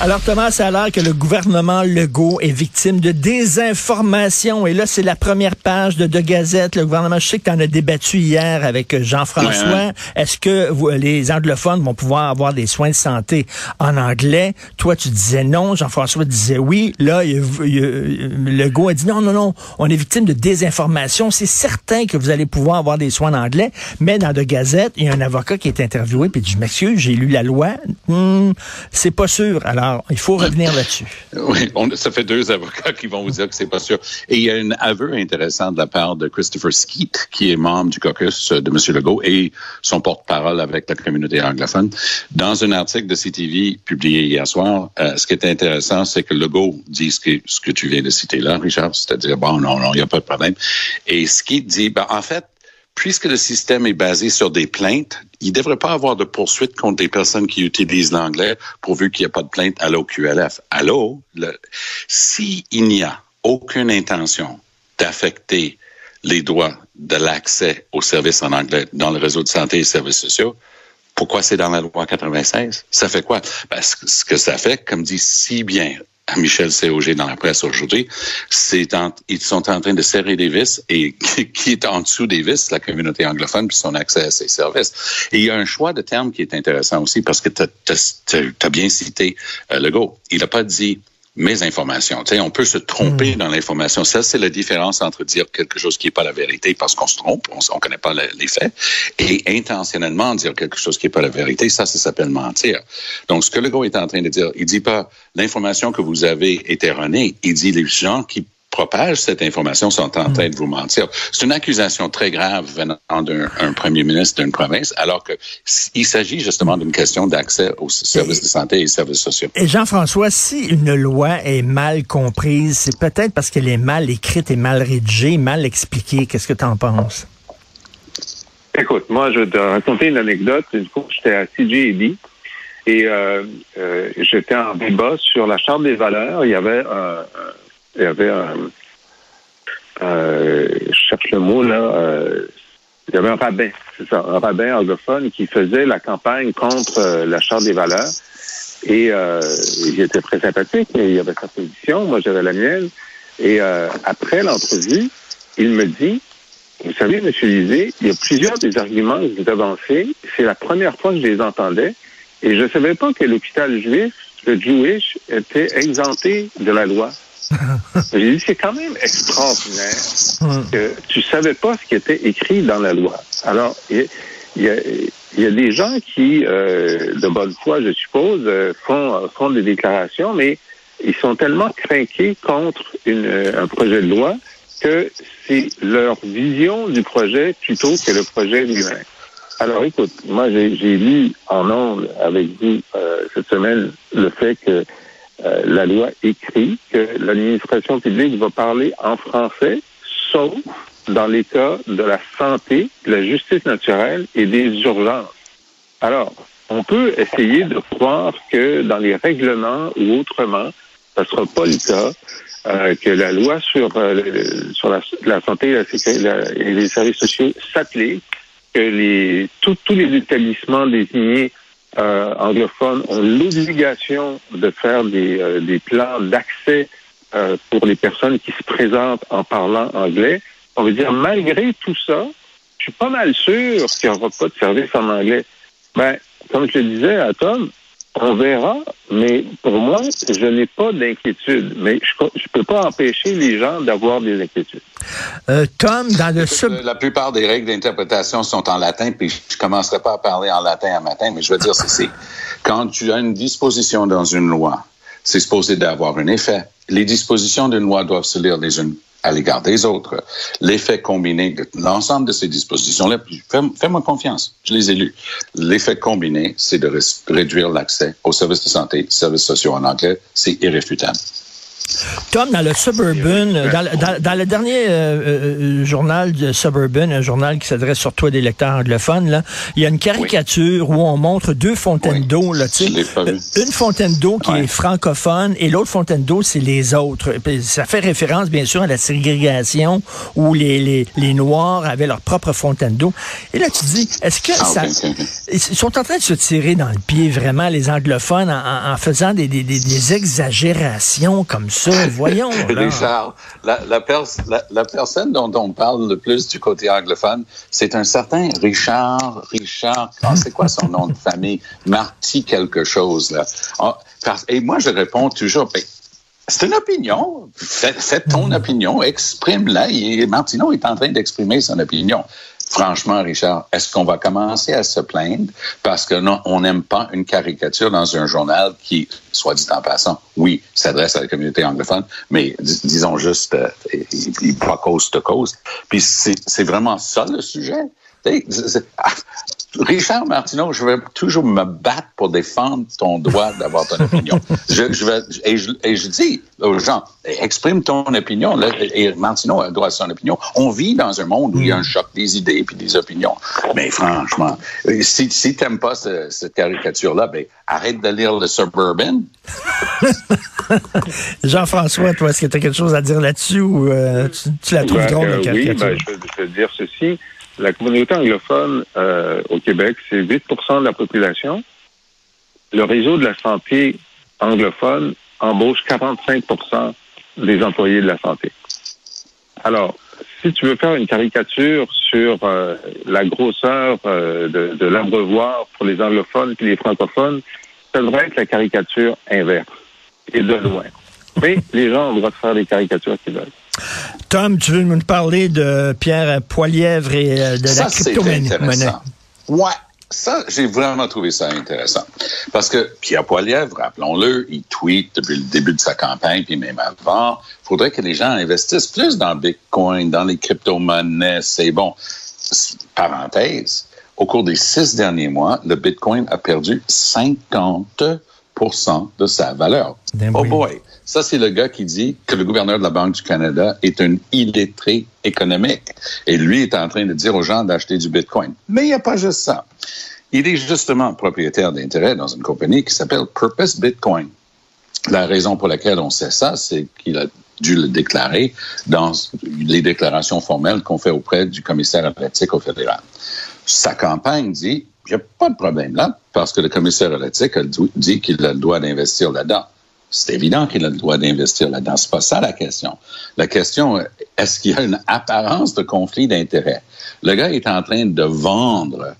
Alors Thomas, ça a l'air que le gouvernement Legault est victime de désinformation. Et là, c'est la première page de De Gazette. Le gouvernement, je sais que tu en as débattu hier avec Jean-François. Ouais, hein. Est-ce que vous, les anglophones vont pouvoir avoir des soins de santé en anglais? Toi, tu disais non. Jean-François disait oui. Là, il, il, Legault a dit non, non, non. On est victime de désinformation. C'est certain que vous allez pouvoir avoir des soins en anglais. Mais dans De Gazette, il y a un avocat qui est interviewé puis il dit, je m'excuse, j'ai lu la loi. Hmm, c'est pas sûr. Alors, alors, il faut revenir là-dessus. Oui, on, ça fait deux avocats qui vont vous dire que c'est pas sûr. Et il y a un aveu intéressant de la part de Christopher Skeet, qui est membre du caucus de M. Legault et son porte-parole avec la communauté anglophone. Dans un article de CTV publié hier soir, euh, ce qui est intéressant, c'est que Legault dit ce que, ce que tu viens de citer là, Richard, c'est-à-dire, bon, non, non, il n'y a pas de problème. Et Skeet dit, ben, en fait, puisque le système est basé sur des plaintes, il ne devrait pas avoir de poursuite contre des personnes qui utilisent l'anglais pourvu qu'il n'y a pas de plainte à l'OQLF. Allô? S'il n'y a aucune intention d'affecter les droits de l'accès aux services en anglais dans le réseau de santé et services sociaux, pourquoi c'est dans la loi 96? Ça fait quoi? Ben, ce que ça fait, comme dit si bien Michel COG dans la presse aujourd'hui, ils sont en train de serrer des vis et qui est en dessous des vis, la communauté anglophone puis son accès à ces services. Et il y a un choix de termes qui est intéressant aussi parce que tu as, bien cité euh, Legault. Il n'a pas dit mes informations. Tu sais, on peut se tromper dans l'information. Ça, c'est la différence entre dire quelque chose qui n'est pas la vérité parce qu'on se trompe, on ne connaît pas les faits, et intentionnellement dire quelque chose qui n'est pas la vérité. Ça, ça s'appelle mentir. Donc, ce que le gars est en train de dire, il dit pas l'information que vous avez est erronée. Il dit les gens qui propagent cette information sont en train de vous mentir. C'est une accusation très grave venant d'un premier ministre d'une province, alors qu'il s'agit justement d'une question d'accès aux services de santé et aux services sociaux. Et Jean-François, si une loi est mal comprise, c'est peut-être parce qu'elle est mal écrite et mal rédigée, mal expliquée. Qu'est-ce que tu en penses? Écoute, moi, je vais te raconter une anecdote. Une fois, j'étais à et euh, euh, j'étais en débat sur la Charte des valeurs. Il y avait un il y avait un, euh, je cherche le mot là, euh, il y avait un rabbin, c'est ça, un rabbin anglophone qui faisait la campagne contre euh, la charte des valeurs. Et euh, il était très sympathique, mais il avait sa position, moi j'avais la mienne. Et euh, après l'entrevue, il me dit, vous savez, M. Lisée, il y a plusieurs des arguments que vous avancez. C'est la première fois que je les entendais. Et je ne savais pas que l'hôpital juif, le Jewish, était exempté de la loi. J'ai dit, c'est quand même extraordinaire que tu savais pas ce qui était écrit dans la loi. Alors, il y, a, y a des gens qui, euh, de bonne foi, je suppose, euh, font, font des déclarations, mais ils sont tellement craqués contre une, un projet de loi que c'est leur vision du projet plutôt que le projet lui-même. Alors, écoute, moi, j'ai lu en ondes avec vous euh, cette semaine le fait que euh, la loi écrit que l'administration publique va parler en français, sauf dans les cas de la santé, de la justice naturelle et des urgences. Alors, on peut essayer de croire que dans les règlements ou autrement, ça ne sera pas le cas, euh, que la loi sur, euh, sur la, santé et, les services sociaux s'applique, que les, tous les établissements désignés euh, anglophones ont l'obligation de faire des, euh, des plans d'accès euh, pour les personnes qui se présentent en parlant anglais. On veut dire, malgré tout ça, je suis pas mal sûr qu'il n'y aura pas de service en anglais. Ben, comme je le disais à Tom, on verra, mais pour moi, je n'ai pas d'inquiétude. Mais je ne peux pas empêcher les gens d'avoir des inquiétudes. Euh, Tom, dans le sub... La plupart des règles d'interprétation sont en latin, puis je ne commencerai pas à parler en latin un matin, mais je veux dire, c'est Quand tu as une disposition dans une loi, c'est supposé d'avoir un effet. Les dispositions d'une loi doivent se lire les unes à l'égard des autres. L'effet combiné de l'ensemble de ces dispositions-là, fais-moi confiance, je les ai lues. L'effet combiné, c'est de réduire l'accès aux services de santé, services sociaux en anglais, c'est irréfutable. Tom, dans le Suburban, dans, le dernier euh, euh, journal de Suburban, un journal qui s'adresse surtout à des lecteurs anglophones, là, il y a une caricature où on montre deux fontaines d'eau. Là, euh, une fontaine d'eau qui est francophone et l'autre fontaine d'eau, c'est les autres. Ça fait référence, bien sûr, à la ségrégation où les, les, les Noirs avaient leur propre fontaine d'eau. Et là, tu dis, est-ce que ah, ça... Ils sont en train de se tirer dans le pied, vraiment, les anglophones, en, en faisant des, des, des exagérations comme ça voyons. Richard, la, la, la, personne dont on parle le plus du côté anglophone, c'est un certain Richard, Richard, ah, c'est quoi son nom de famille? Marty quelque chose, là. Ah, et moi, je réponds toujours, ben, c'est une opinion. Fais, ton opinion, exprime-la. Et Martineau est en train d'exprimer son opinion. Franchement, Richard, est-ce qu'on va commencer à se plaindre parce que non, on n'aime pas une caricature dans un journal qui, soit dit en passant, oui, s'adresse à la communauté anglophone, mais disons juste, euh, il pas coast to coast. Puis c'est vraiment ça le sujet. Richard Martineau, je vais toujours me battre pour défendre ton droit d'avoir ton opinion. Je, je vais, et, je, et, je, dis aux gens, exprime ton opinion. Là, et Martineau a le droit à son opinion. On vit dans un monde où il y a un choc des idées et des opinions. Mais franchement, si, si tu n'aimes pas cette caricature-là, ben, arrête de lire le Suburban. Jean-François, toi, est-ce que tu as quelque chose à dire là-dessus ou euh, tu, la trouves ben, drôle, la euh, caricature? Oui, ben, je te dire ceci. La communauté anglophone euh, au Québec, c'est 8% de la population. Le réseau de la santé anglophone embauche 45% des employés de la santé. Alors, si tu veux faire une caricature sur euh, la grosseur euh, de, de l'abreuvoir pour les anglophones et les francophones, ça devrait être la caricature inverse et de loin. Mais les gens ont le droit de faire des caricatures qu'ils veulent. Tom, tu veux nous parler de Pierre Poilièvre et euh, de la crypto-monnaie? Ouais. Ça, j'ai vraiment trouvé ça intéressant. Parce que Pierre Poilièvre, rappelons-le, il tweet depuis le début de sa campagne, puis même avant, il faudrait que les gens investissent plus dans le Bitcoin, dans les crypto-monnaies. C'est bon. Parenthèse, au cours des six derniers mois, le Bitcoin a perdu 50 de sa valeur. Oh boy! Ça, c'est le gars qui dit que le gouverneur de la Banque du Canada est un illettré économique. Et lui est en train de dire aux gens d'acheter du Bitcoin. Mais il n'y a pas juste ça. Il est justement propriétaire d'intérêt dans une compagnie qui s'appelle Purpose Bitcoin. La raison pour laquelle on sait ça, c'est qu'il a dû le déclarer dans les déclarations formelles qu'on fait auprès du commissaire à l'éthique au fédéral. Sa campagne dit, il n'y a pas de problème là, parce que le commissaire à l'éthique dit qu'il a le droit d'investir là-dedans. C'est évident qu'il a le droit d'investir là-dedans. C'est pas ça la question. La question, est-ce qu'il y a une apparence de conflit d'intérêts? Le gars est en train de vendre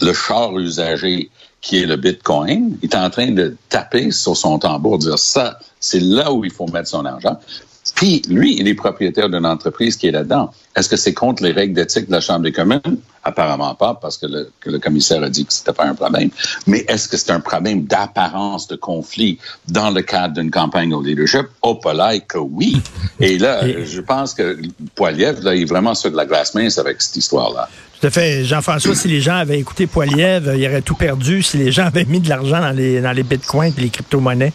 le char usagé qui est le Bitcoin. Il est en train de taper sur son tambour, dire ça, c'est là où il faut mettre son argent. Puis, lui, il est propriétaire d'une entreprise qui est là-dedans. Est-ce que c'est contre les règles d'éthique de la Chambre des communes? Apparemment pas, parce que le, commissaire a dit que c'était pas un problème. Mais est-ce que c'est un problème d'apparence de conflit dans le cadre d'une campagne au leadership? Que oui. Et là, je pense que Poiliev, là, il est vraiment sur de la glace mince avec cette histoire-là. Tout à fait. Jean-François, si les gens avaient écouté Poiliev, il aurait tout perdu si les gens avaient mis de l'argent dans les, dans les bitcoins et les crypto-monnaies.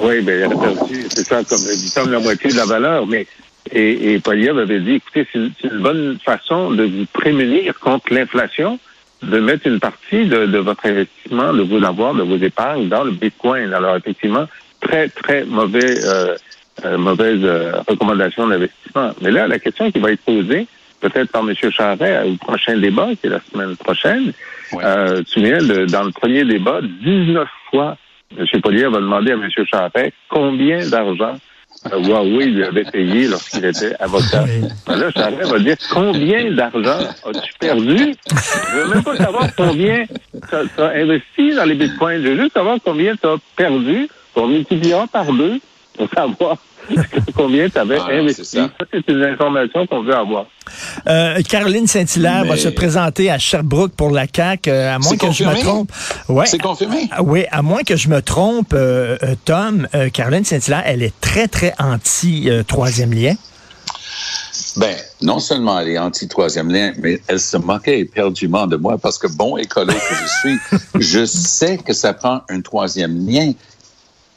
Oui, ben, il a perdu, c'est ça, comme, la moitié de la valeur. Mais, et, et Poliev avait dit, écoutez, c'est une bonne façon de vous prémunir contre l'inflation, de mettre une partie de, votre investissement, de vos avoirs, de vos épargnes dans le Bitcoin. Alors, effectivement, très, très mauvais, euh, euh mauvaise euh, recommandation d'investissement. Mais là, la question qui va être posée, peut-être par M. Charret au prochain débat, qui est la semaine prochaine, euh, tu de, dans le premier débat, 19 fois M. Polier va demander à M. Champagne combien d'argent Huawei lui avait payé lorsqu'il était avocat. Ben là, Charret va dire combien d'argent as-tu perdu? Je veux même pas savoir combien tu as, investi dans les bitcoins. Je veux juste savoir combien tu as perdu. On multipliera par deux. Pour savoir combien tu avais Ah investi. c'est ça. Ça, c'est une information qu'on veut avoir. Euh, Caroline Saint-Hilaire va se présenter à Sherbrooke pour la CAQ, euh, à moins que je me trompe. Ouais. C'est confirmé? Ah Oui, à moins que je me trompe, euh, Tom, euh, Caroline Saint-Hilaire, elle est très, très anti-troisième lien. Ben, non seulement elle est anti-troisième lien, mais elle se moquait éperdument de moi parce que bon écolo que je suis, je sais que ça prend un troisième lien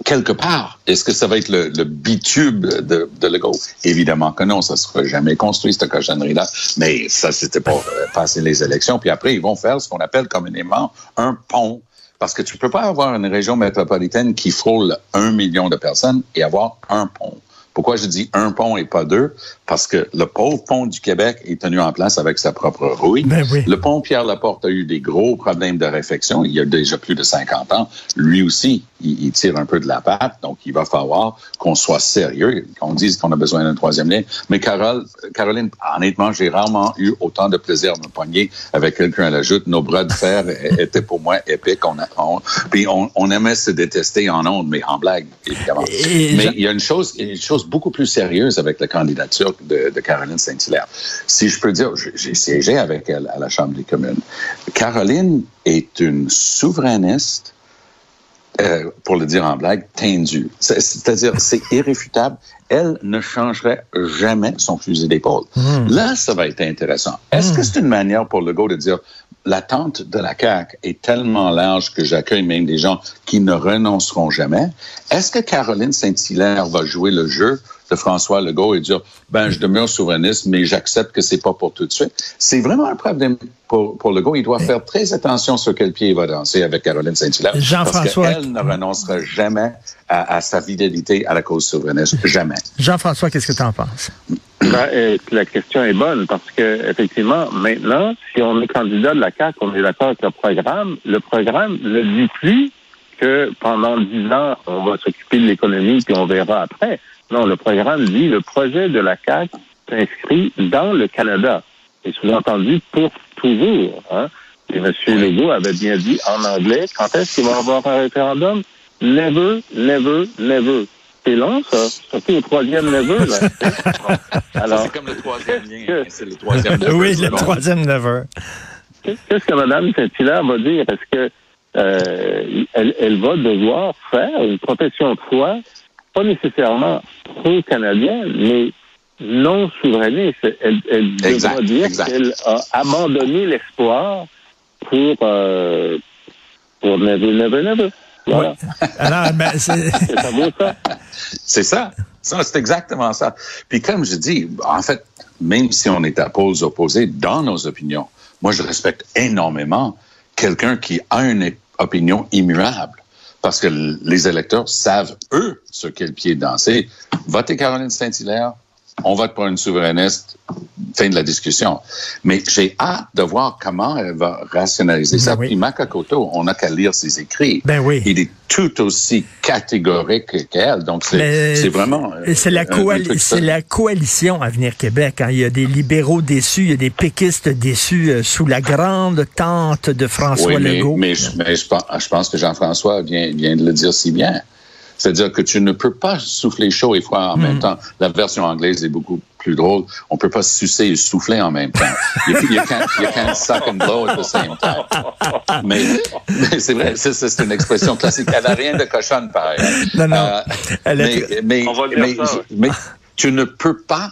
quelque part. Est-ce que ça va être le, le bitube de, de Legault? Évidemment que non, ça ne sera jamais construit, cette cochonnerie-là. Mais ça, c'était pour euh, passer les élections. Puis après, ils vont faire ce qu'on appelle communément un pont. Parce que tu peux pas avoir une région métropolitaine qui frôle un million de personnes et avoir un pont. Pourquoi je dis un pont et pas deux? Parce que le pauvre pont du Québec est tenu en place avec sa propre rouille. Ben oui. Le pont Pierre-Laporte a eu des gros problèmes de réfection. Il y a déjà plus de 50 ans. Lui aussi, il, il tire un peu de la patte. Donc, il va falloir qu'on soit sérieux, qu'on dise qu'on a besoin d'un troisième lien. Mais Carole, Caroline, honnêtement, j'ai rarement eu autant de plaisir à me pogner avec quelqu'un à la joute. Nos bras de fer étaient pour moi épiques. On, a, on- puis on, on aimait se détester en ondes, mais en blague, évidemment. Et- mais il y a une chose, une chose beaucoup plus sérieuse avec la candidature de, de Caroline Saint-Hilaire. Si je peux dire, j'ai- siégé avec elle à la Chambre des communes. Caroline est une souverainiste, euh, pour le dire en blague, tendue. C'est- C'est-à-dire, c'est irréfutable. Elle ne changerait jamais son fusil d'épaule. Là, ça va être intéressant. Est-ce que c'est une manière pour Legault de dire l'attente de la CAQ est tellement large que j'accueille même des gens qui ne renonceront jamais? Est-ce que Caroline Saint-Hilaire va jouer le jeu de François Legault et dire ben je demeure souverainiste mais j'accepte que c'est pas pour tout de suite. C'est vraiment un problème pour, pour Legault. Il doit faire très attention sur quel pied il va danser avec Caroline Saint-Hilaire. Jean-François- Parce qu'elle ne renoncera jamais à, à sa fidélité à la cause souverainiste. Jamais. Jean-François, qu'est-ce que tu en penses? Ben, euh, la question est bonne parce que effectivement, maintenant, si on est candidat de la CAQ, on est d'accord avec le programme. Le programme ne dit plus que pendant dix ans, on va s'occuper de l'économie puis on verra après. Non, le programme dit le projet de la CAQ s'inscrit dans le Canada. Et sous-entendu pour toujours. Hein? Et M. Legault avait bien dit en anglais, quand est-ce qu'il va y avoir un référendum? Never, never, never. C'est long, ça. Surtout au troisième never, là. Alors, c'est comme le troisième lien. C'est le troisième lien. oui, le troisième never. Qu'est-ce que Mme Saint-Hilaire va dire? Est-ce que euh, elle, elle va devoir faire une profession de foi, pas nécessairement pro-canadienne, mais non souverainiste? Elle, elle devra dire qu'elle a abandonné l'espoir pour, euh, pour never, never, never. Voilà. Alors, ben, c'est- Ça. C'est ça. Ça, c'est exactement ça. Puis comme je dis, en fait, même si on est à pôles opposés dans nos opinions, moi, je respecte énormément quelqu'un qui a une opinion immuable. Parce que les électeurs savent, eux, sur quel pied danser. Votez Caroline Saint-Hilaire, on vote pour une souverainiste, fin de la discussion. Mais j'ai hâte de voir comment elle va rationaliser ça. Ben oui. Puis on n'a qu'à lire ses écrits. Ben oui. Il est tout aussi catégorique qu'elle. Donc, c'est vraiment... euh, C'est la, coali- ça. la coalition Avenir Québec. hein. Il y a des libéraux déçus, il y a des péquistes déçus euh, sous la grande tente de François Oui, mais, Legault. mais, je, mais je pense, je pense que Jean-François vient, vient de le dire si bien. C'est-à-dire que tu ne peux pas souffler chaud et froid en Hmm. même temps. La version anglaise est beaucoup plus drôle. On peut pas sucer et souffler en même temps. You, you can't, you can't suck and blow at the same time. Mais, mais c'est vrai, c'est c'est une expression classique. Elle n'a rien de cochonne, pareil. Non, non. Euh, mais, mais, On va dire mais, ça, ouais. mais tu ne peux pas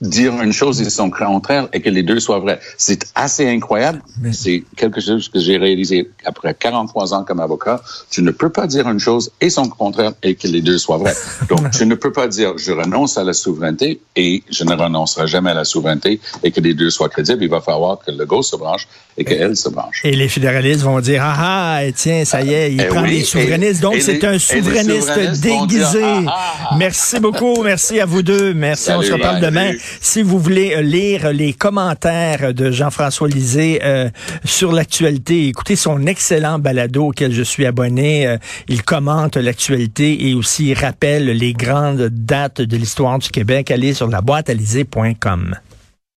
dire une chose et son contraire et que les deux soient vrais. C'est assez incroyable. Mais- C'est quelque chose que j'ai réalisé après 43 ans comme avocat. Tu ne peux pas dire une chose et son contraire et que les deux soient vrais. Donc, tu ne peux pas dire je renonce à la souveraineté et je ne renoncerai jamais à la souveraineté et que les deux soient crédibles. Il va falloir que le gauche se branche et qu'elle se branche. Et les fédéralistes vont dire ah ah tiens ça y est il Eh prend oui, les souverainistes et- donc c'est un souverainiste dire, déguisé. Ah, ah. Merci beaucoup, merci à vous deux, merci. on se reparle demain. Si vous voulez euh, lire les commentaires de Jean-François Lisée euh, sur l'actualité, écoutez son excellent balado auquel je suis abonné. Euh, il commente l'actualité et aussi rappelle les grandes dates de l'histoire du Québec. Allez sur la boîte